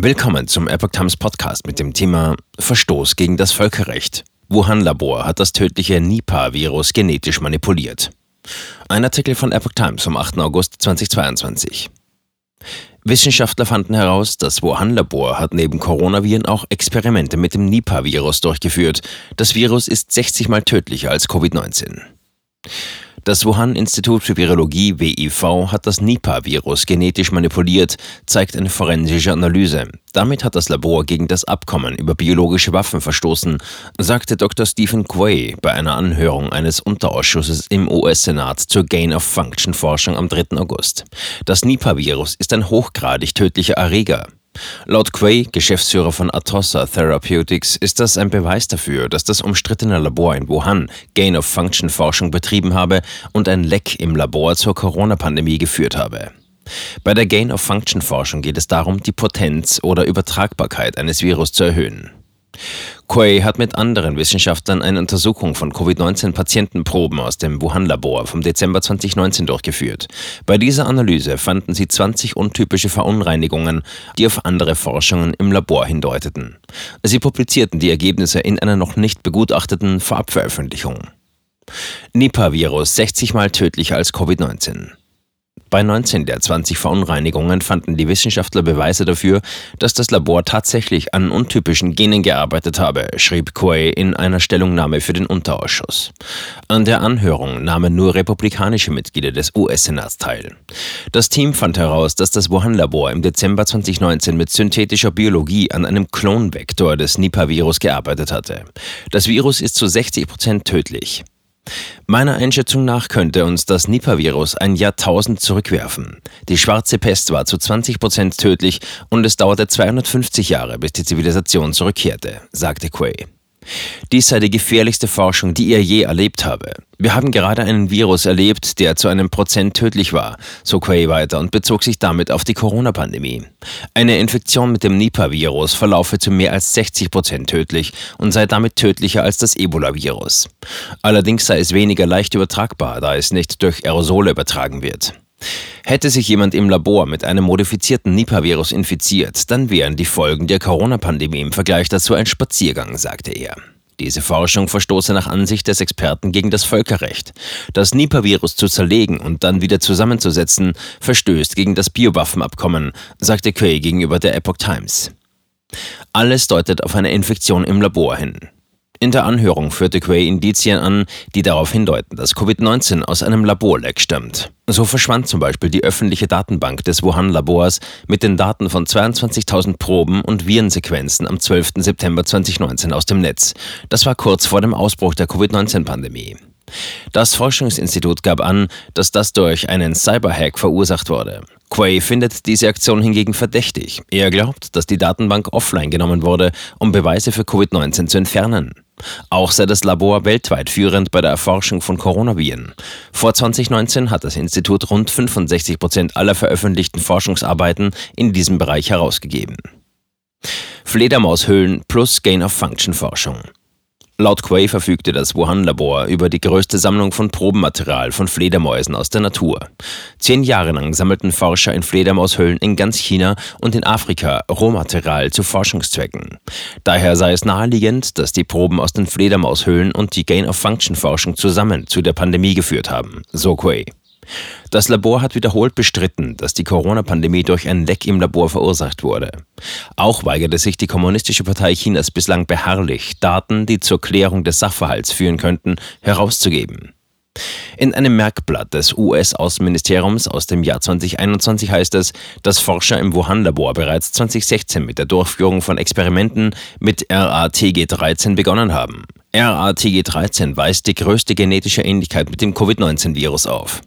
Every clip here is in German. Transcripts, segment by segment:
Willkommen zum Epoch Times Podcast mit dem Thema Verstoß gegen das Völkerrecht. Wuhan-Labor hat das tödliche Nipah-Virus genetisch manipuliert. Ein Artikel von Epoch Times vom 8. August 2022. Wissenschaftler fanden heraus, das Wuhan-Labor hat neben Coronaviren auch Experimente mit dem Nipah-Virus durchgeführt. Das Virus ist 60 mal tödlicher als Covid-19. Das Wuhan-Institut für Virologie WIV hat das Nipah-Virus genetisch manipuliert, zeigt eine forensische Analyse. Damit hat das Labor gegen das Abkommen über biologische Waffen verstoßen, sagte Dr. Stephen Quay bei einer Anhörung eines Unterausschusses im US-Senat zur Gain-of-Function-Forschung am 3. August. Das Nipah-Virus ist ein hochgradig tödlicher Erreger. Laut Quay, Geschäftsführer von Atossa Therapeutics, ist das ein Beweis dafür, dass das umstrittene Labor in Wuhan Gain-of-Function-Forschung betrieben habe und ein Leck im Labor zur Corona-Pandemie geführt habe. Bei der Gain-of-Function-Forschung geht es darum, die Potenz oder Übertragbarkeit eines Virus zu erhöhen. Quay hat mit anderen Wissenschaftlern eine Untersuchung von Covid-19-Patientenproben aus dem Wuhan-Labor vom Dezember 2019 durchgeführt. Bei dieser Analyse fanden sie 20 untypische Verunreinigungen, die auf andere Forschungen im Labor hindeuteten. Sie publizierten die Ergebnisse in einer noch nicht begutachteten Vorabveröffentlichung. Nipah-Virus 60 mal tödlicher als Covid-19. Bei 19 der 20 Verunreinigungen fanden die Wissenschaftler Beweise dafür, dass das Labor tatsächlich an untypischen Genen gearbeitet habe, schrieb Quay in einer Stellungnahme für den Unterausschuss. An der Anhörung nahmen nur republikanische Mitglieder des US-Senats teil. Das Team fand heraus, dass das Wuhan-Labor im Dezember 2019 mit synthetischer Biologie an einem Klonvektor des Nipah-Virus gearbeitet hatte. Das Virus ist zu 60 Prozent tödlich. Meiner Einschätzung nach könnte uns das Nipah-Virus ein Jahrtausend zurückwerfen. Die schwarze Pest war zu 20 Prozent tödlich und es dauerte 250 Jahre, bis die Zivilisation zurückkehrte, sagte Quay. Dies sei die gefährlichste Forschung, die er je erlebt habe. Wir haben gerade einen Virus erlebt, der zu einem Prozent tödlich war, so Quay weiter und bezog sich damit auf die Corona-Pandemie. Eine Infektion mit dem Nipah-Virus verlaufe zu mehr als 60 Prozent tödlich und sei damit tödlicher als das Ebola-Virus. Allerdings sei es weniger leicht übertragbar, da es nicht durch Aerosole übertragen wird. Hätte sich jemand im Labor mit einem modifizierten Nipah-Virus infiziert, dann wären die Folgen der Corona-Pandemie im Vergleich dazu ein Spaziergang, sagte er. Diese Forschung verstoße nach Ansicht des Experten gegen das Völkerrecht. Das Nipah-Virus zu zerlegen und dann wieder zusammenzusetzen, verstößt gegen das Biowaffenabkommen, sagte Quay gegenüber der Epoch Times. Alles deutet auf eine Infektion im Labor hin. In der Anhörung führte Quay Indizien an, die darauf hindeuten, dass Covid-19 aus einem Laborleck stammt. So verschwand zum Beispiel die öffentliche Datenbank des Wuhan-Labors mit den Daten von 22.000 Proben und Virensequenzen am 12. September 2019 aus dem Netz. Das war kurz vor dem Ausbruch der Covid-19-Pandemie. Das Forschungsinstitut gab an, dass das durch einen Cyberhack verursacht wurde. Quay findet diese Aktion hingegen verdächtig. Er glaubt, dass die Datenbank offline genommen wurde, um Beweise für Covid-19 zu entfernen. Auch sei das Labor weltweit führend bei der Erforschung von Coronaviren. Vor 2019 hat das Institut rund 65 Prozent aller veröffentlichten Forschungsarbeiten in diesem Bereich herausgegeben. Fledermaushöhlen plus Gain-of-Function-Forschung. Laut Quay verfügte das Wuhan-Labor über die größte Sammlung von Probenmaterial von Fledermäusen aus der Natur. Zehn Jahre lang sammelten Forscher in Fledermaushöhlen in ganz China und in Afrika Rohmaterial zu Forschungszwecken. Daher sei es naheliegend, dass die Proben aus den Fledermaushöhlen und die Gain-of-Function-Forschung zusammen zu der Pandemie geführt haben, so Quay. Das Labor hat wiederholt bestritten, dass die Corona-Pandemie durch ein Leck im Labor verursacht wurde. Auch weigerte sich die Kommunistische Partei Chinas bislang beharrlich, Daten, die zur Klärung des Sachverhalts führen könnten, herauszugeben. In einem Merkblatt des US-Außenministeriums aus dem Jahr 2021 heißt es, dass Forscher im Wuhan-Labor bereits 2016 mit der Durchführung von Experimenten mit RATG13 begonnen haben. RATG13 weist die größte genetische Ähnlichkeit mit dem Covid-19-Virus auf.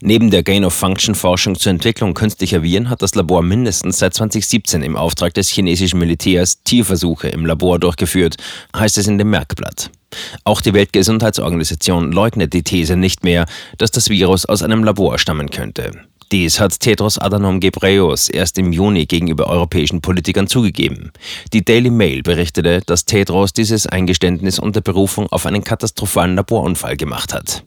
Neben der Gain-of-Function-Forschung zur Entwicklung künstlicher Viren hat das Labor mindestens seit 2017 im Auftrag des chinesischen Militärs Tierversuche im Labor durchgeführt, heißt es in dem Merkblatt. Auch die Weltgesundheitsorganisation leugnet die These nicht mehr, dass das Virus aus einem Labor stammen könnte. Dies hat Tedros Adhanom Ghebreyesus erst im Juni gegenüber europäischen Politikern zugegeben. Die Daily Mail berichtete, dass Tedros dieses Eingeständnis unter Berufung auf einen katastrophalen Laborunfall gemacht hat.